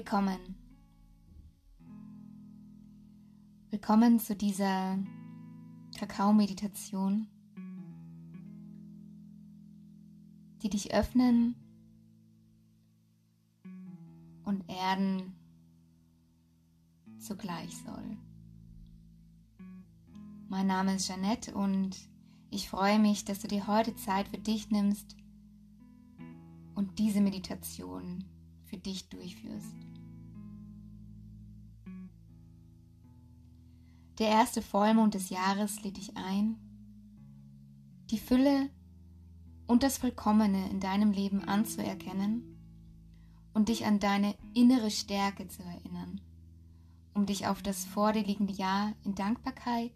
Willkommen. Willkommen zu dieser Kakao-Meditation, die dich öffnen und erden zugleich soll. Mein Name ist Jeanette und ich freue mich, dass du dir heute Zeit für dich nimmst und diese Meditation für dich durchführst. Der erste Vollmond des Jahres lädt dich ein, die Fülle und das Vollkommene in deinem Leben anzuerkennen und dich an deine innere Stärke zu erinnern, um dich auf das vor dir liegende Jahr in Dankbarkeit,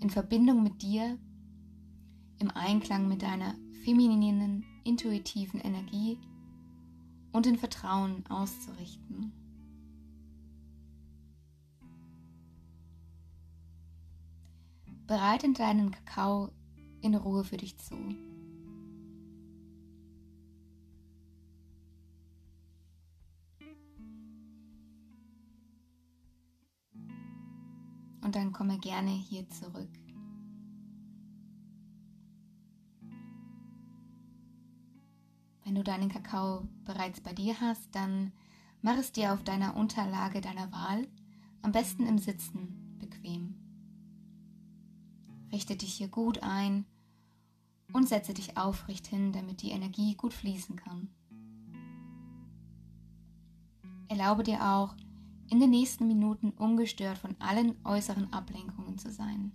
in Verbindung mit dir, im Einklang mit deiner femininen, intuitiven Energie und in Vertrauen auszurichten. Bereite deinen Kakao in Ruhe für dich zu. Und dann komme gerne hier zurück. Wenn du deinen Kakao bereits bei dir hast, dann mach es dir auf deiner Unterlage deiner Wahl, am besten im Sitzen, bequem. Richte dich hier gut ein und setze dich aufrecht hin, damit die Energie gut fließen kann. Erlaube dir auch, in den nächsten Minuten ungestört von allen äußeren Ablenkungen zu sein.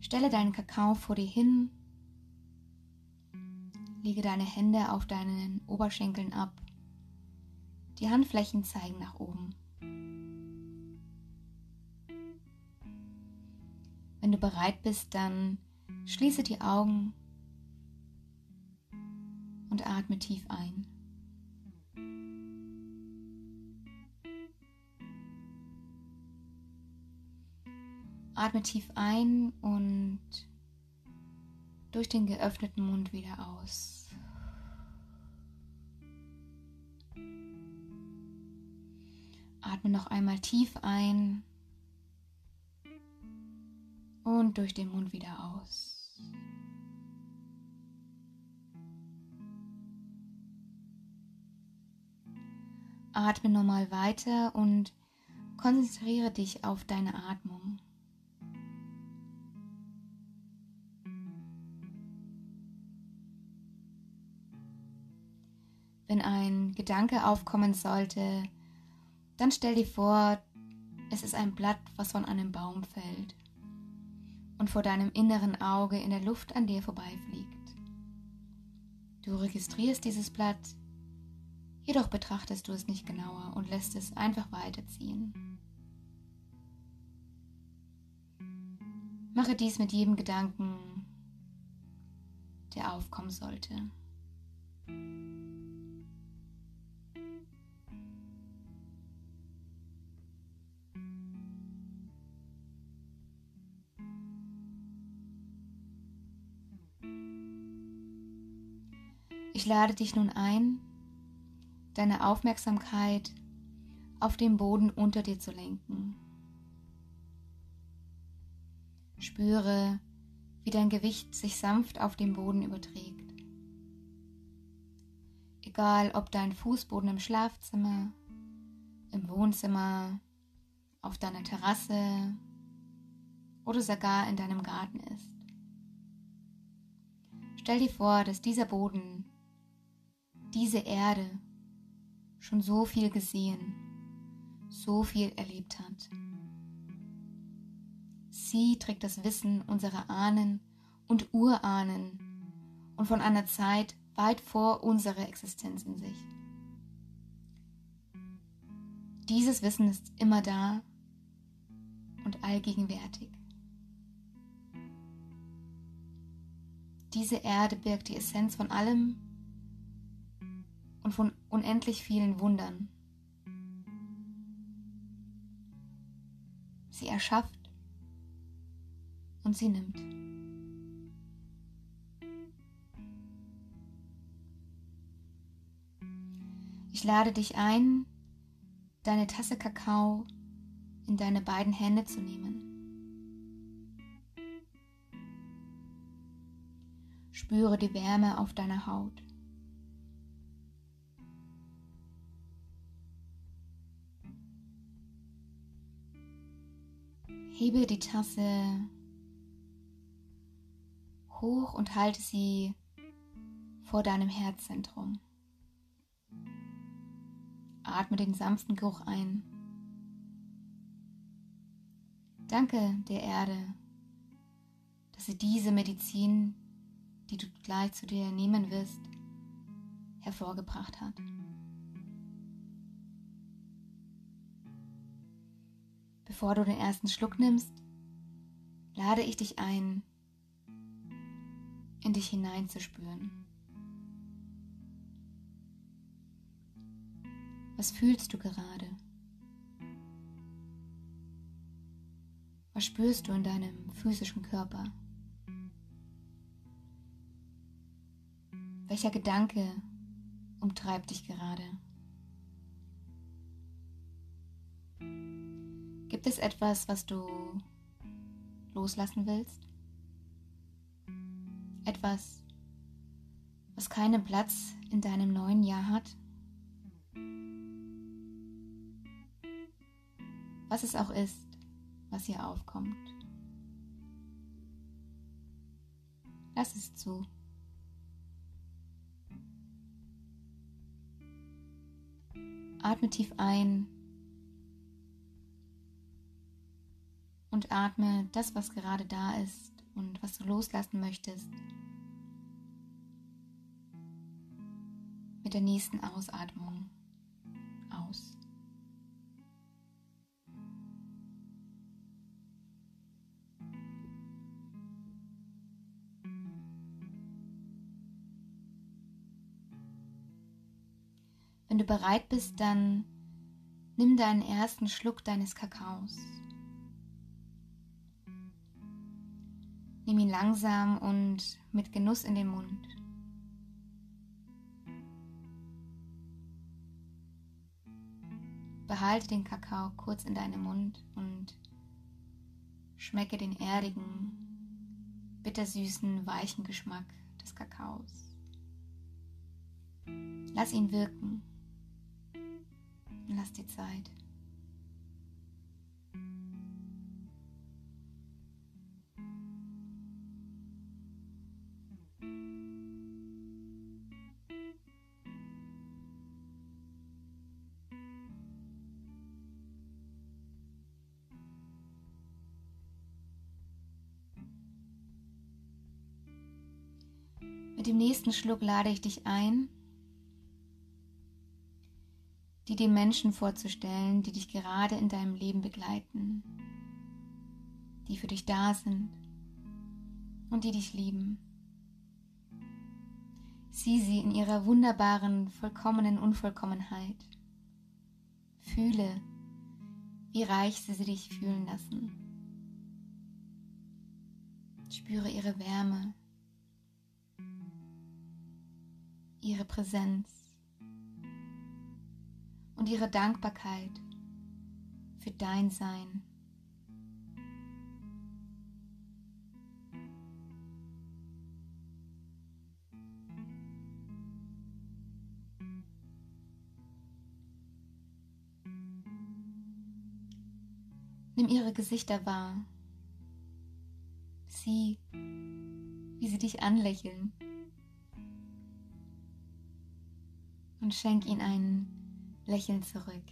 Stelle deinen Kakao vor dir hin, lege deine Hände auf deinen Oberschenkeln ab. Die Handflächen zeigen nach oben. Wenn du bereit bist, dann schließe die Augen und atme tief ein. Atme tief ein und durch den geöffneten Mund wieder aus. Atme noch einmal tief ein und durch den Mund wieder aus. Atme nochmal weiter und konzentriere dich auf deine Atmung. Wenn ein Gedanke aufkommen sollte, dann stell dir vor, es ist ein Blatt, was von einem Baum fällt und vor deinem inneren Auge in der Luft an dir vorbeifliegt. Du registrierst dieses Blatt, jedoch betrachtest du es nicht genauer und lässt es einfach weiterziehen. Mache dies mit jedem Gedanken, der aufkommen sollte. Ich lade dich nun ein, deine Aufmerksamkeit auf den Boden unter dir zu lenken. Spüre, wie dein Gewicht sich sanft auf den Boden überträgt. Egal, ob dein Fußboden im Schlafzimmer, im Wohnzimmer, auf deiner Terrasse oder sogar in deinem Garten ist. Stell dir vor, dass dieser Boden diese Erde schon so viel gesehen, so viel erlebt hat. Sie trägt das Wissen unserer Ahnen und Urahnen und von einer Zeit weit vor unserer Existenz in sich. Dieses Wissen ist immer da und allgegenwärtig. Diese Erde birgt die Essenz von allem, und von unendlich vielen Wundern. Sie erschafft und sie nimmt. Ich lade dich ein, deine Tasse Kakao in deine beiden Hände zu nehmen. Spüre die Wärme auf deiner Haut. Hebe die Tasse hoch und halte sie vor deinem Herzzentrum. Atme den sanften Geruch ein. Danke der Erde, dass sie diese Medizin, die du gleich zu dir nehmen wirst, hervorgebracht hat. Bevor du den ersten Schluck nimmst, lade ich dich ein, in dich hineinzuspüren. Was fühlst du gerade? Was spürst du in deinem physischen Körper? Welcher Gedanke umtreibt dich gerade? Gibt es etwas, was du loslassen willst? Etwas, was keinen Platz in deinem neuen Jahr hat? Was es auch ist, was hier aufkommt. Lass es zu. Atme tief ein und atme das, was gerade da ist und was du loslassen möchtest, mit der nächsten Ausatmung aus. Wenn du bereit bist, dann nimm deinen ersten Schluck deines Kakaos. Nimm ihn langsam und mit Genuss in den Mund. Behalte den Kakao kurz in deinem Mund und schmecke den erdigen, bittersüßen, weichen Geschmack des Kakaos. Lass ihn wirken. Lass dir Zeit. Mit dem nächsten Schluck lade ich dich ein, die dir Menschen vorzustellen, die dich gerade in deinem Leben begleiten, die für dich da sind und die dich lieben. Sieh sie in ihrer wunderbaren, vollkommenen Unvollkommenheit. Fühle, wie reich sie dich fühlen lassen. Spüre ihre Wärme, ihre Präsenz und ihre Dankbarkeit für dein Sein. Nimm ihre Gesichter wahr. Sieh, wie sie dich anlächeln. Und schenk ihnen einen Lächeln zurück.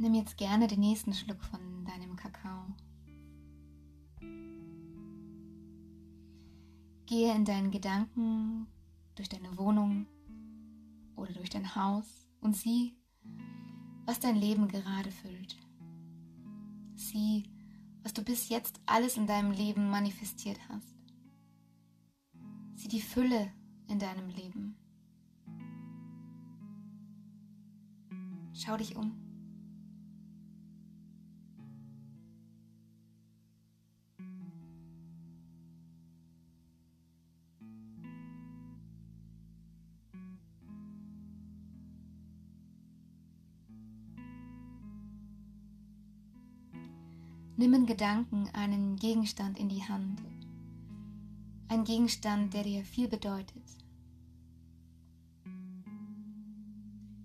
Nimm jetzt gerne den nächsten Schluck von deinem Kakao. Gehe in deinen Gedanken durch deine Wohnung oder durch dein Haus und sieh, was dein Leben gerade füllt. Sieh, was du bis jetzt alles in deinem Leben manifestiert hast. Sieh die Fülle in deinem Leben. Schau dich um. Nimm in Gedanken einen Gegenstand in die Hand. Ein Gegenstand, der dir viel bedeutet.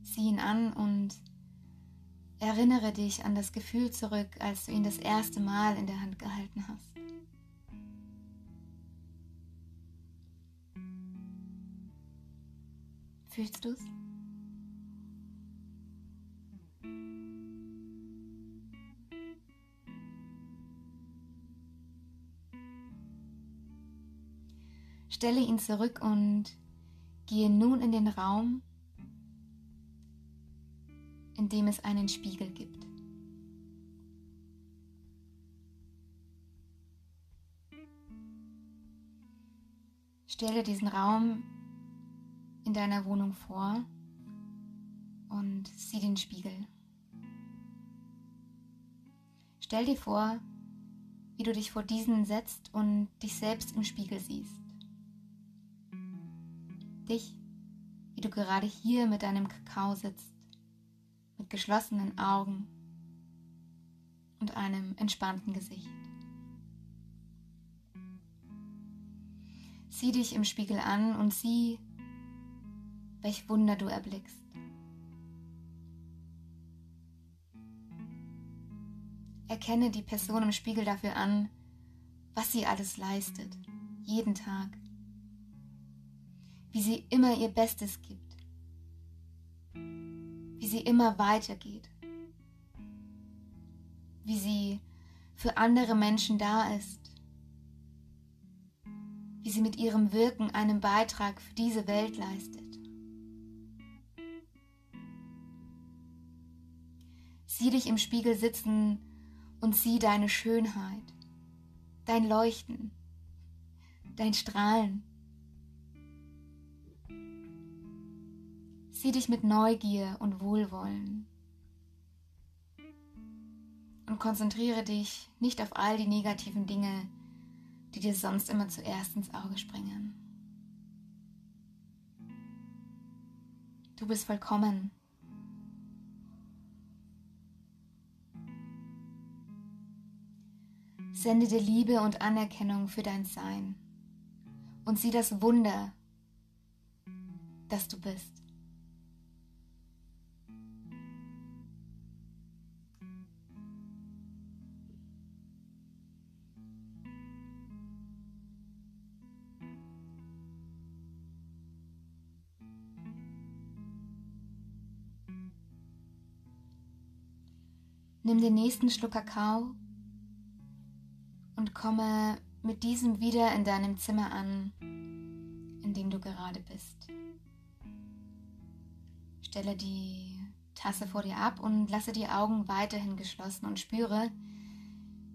Sieh ihn an und erinnere dich an das Gefühl zurück, als du ihn das erste Mal in der Hand gehalten hast. Fühlst du Stelle ihn zurück und gehe nun in den Raum, in dem es einen Spiegel gibt. Stelle diesen Raum in deiner Wohnung vor und sieh den Spiegel. Stell dir vor, wie du dich vor diesen setzt und dich selbst im Spiegel siehst dich, wie du gerade hier mit deinem Kakao sitzt, mit geschlossenen Augen und einem entspannten Gesicht. Sieh dich im Spiegel an und sieh, welch Wunder du erblickst. Erkenne die Person im Spiegel dafür an, was sie alles leistet, jeden Tag wie sie immer ihr Bestes gibt, wie sie immer weitergeht, wie sie für andere Menschen da ist, wie sie mit ihrem Wirken einen Beitrag für diese Welt leistet. Sieh dich im Spiegel sitzen und sieh deine Schönheit, dein Leuchten, dein Strahlen. Sieh dich mit Neugier und Wohlwollen. Und konzentriere dich nicht auf all die negativen Dinge, die dir sonst immer zuerst ins Auge springen. Du bist vollkommen. Sende dir Liebe und Anerkennung für dein Sein und sieh das Wunder, das du bist. Nimm den nächsten Schluck Kakao und komme mit diesem wieder in deinem Zimmer an, in dem du gerade bist. Stelle die Tasse vor dir ab und lasse die Augen weiterhin geschlossen und spüre,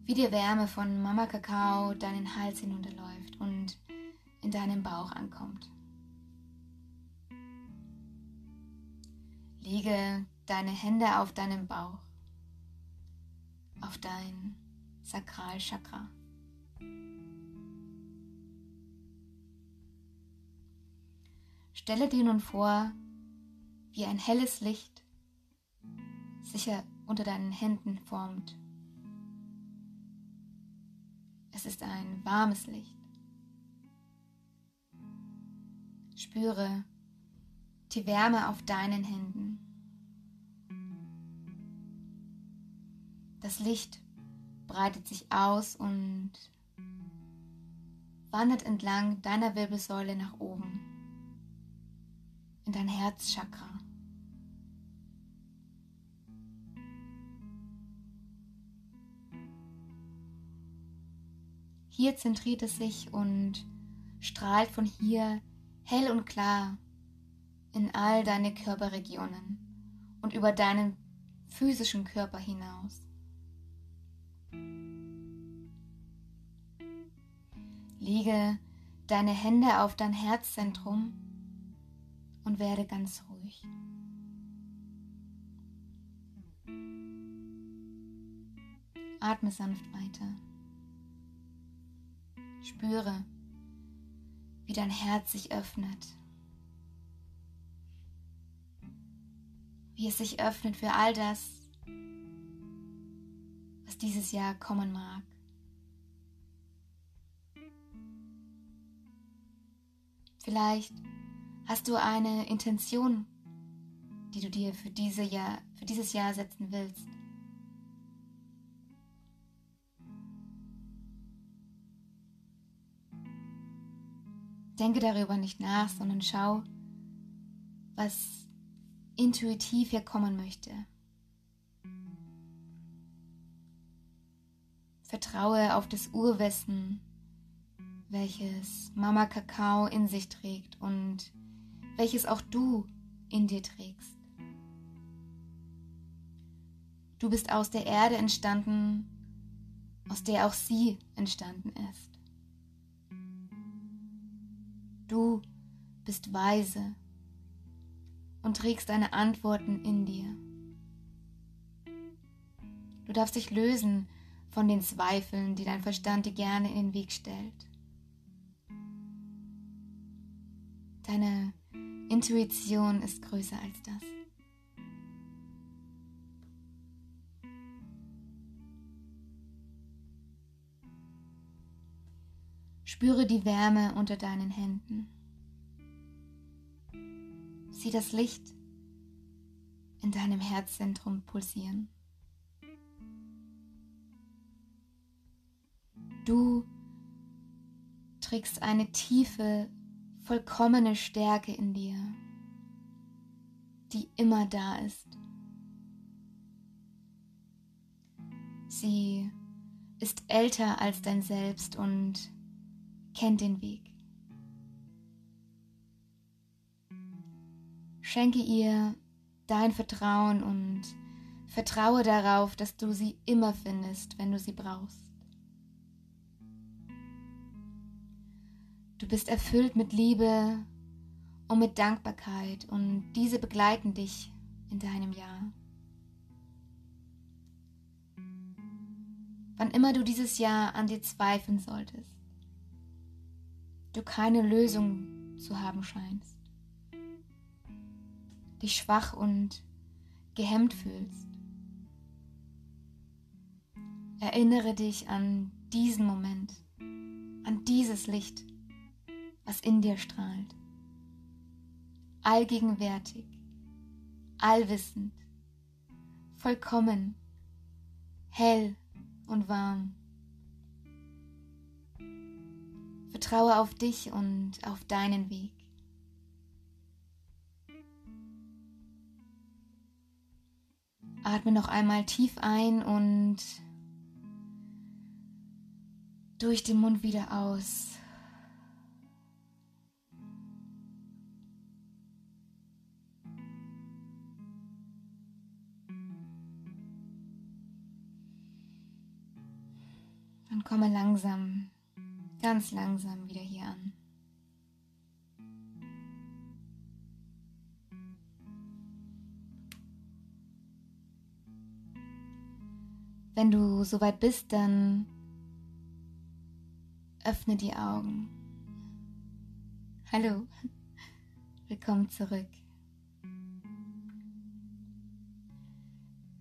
wie die Wärme von Mama Kakao deinen Hals hinunterläuft und in deinem Bauch ankommt. Lege deine Hände auf deinen Bauch auf dein Sakralchakra. Stelle dir nun vor, wie ein helles Licht sich unter deinen Händen formt. Es ist ein warmes Licht. Spüre die Wärme auf deinen Händen. Das Licht breitet sich aus und wandert entlang deiner Wirbelsäule nach oben in dein Herzchakra. Hier zentriert es sich und strahlt von hier hell und klar in all deine Körperregionen und über deinen physischen Körper hinaus. Lege deine Hände auf dein Herzzentrum und werde ganz ruhig. Atme sanft weiter. Spüre, wie dein Herz sich öffnet. Wie es sich öffnet für all das, was dieses Jahr kommen mag. Vielleicht hast du eine Intention, die du dir für, diese Jahr, für dieses Jahr setzen willst. Denke darüber nicht nach, sondern schau, was intuitiv hier kommen möchte. Vertraue auf das Urwissen, welches Mama Kakao in sich trägt und welches auch du in dir trägst. Du bist aus der Erde entstanden, aus der auch sie entstanden ist. Du bist weise und trägst deine Antworten in dir. Du darfst dich lösen von den Zweifeln, die dein Verstand dir gerne in den Weg stellt. Deine Intuition ist größer als das. Spüre die Wärme unter deinen Händen. Sieh das Licht in deinem Herzzentrum pulsieren. Du trägst eine tiefe, vollkommene Stärke in dir, die immer da ist. Sie ist älter als dein Selbst und kennt den Weg. Schenke ihr dein Vertrauen und vertraue darauf, dass du sie immer findest, wenn du sie brauchst. Du bist erfüllt mit Liebe und mit Dankbarkeit und diese begleiten dich in deinem Jahr. Wann immer du dieses Jahr an dir zweifeln solltest, du keine Lösung zu haben scheinst, dich schwach und gehemmt fühlst, erinnere dich an diesen Moment, an dieses Licht, was in dir strahlt, allgegenwärtig, allwissend, vollkommen, hell und warm. Vertraue auf dich und auf deinen Weg. Atme noch einmal tief ein und durch den Mund wieder aus. Und komme langsam ganz langsam wieder hier an. Wenn du soweit bist, dann öffne die Augen. Hallo, willkommen zurück.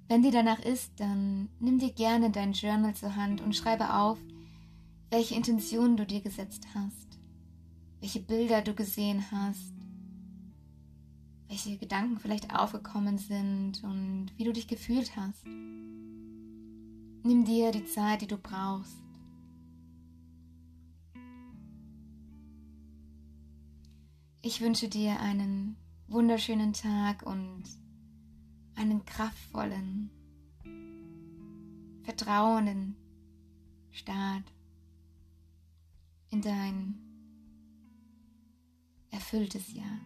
Wenn dir danach ist, dann nimm dir gerne dein Journal zur Hand und schreibe auf, welche Intentionen du dir gesetzt hast, welche Bilder du gesehen hast, welche Gedanken vielleicht aufgekommen sind und wie du dich gefühlt hast. Nimm dir die Zeit, die du brauchst. Ich wünsche dir einen wunderschönen Tag und einen kraftvollen, vertrauenden Start in dein erfülltes Jahr.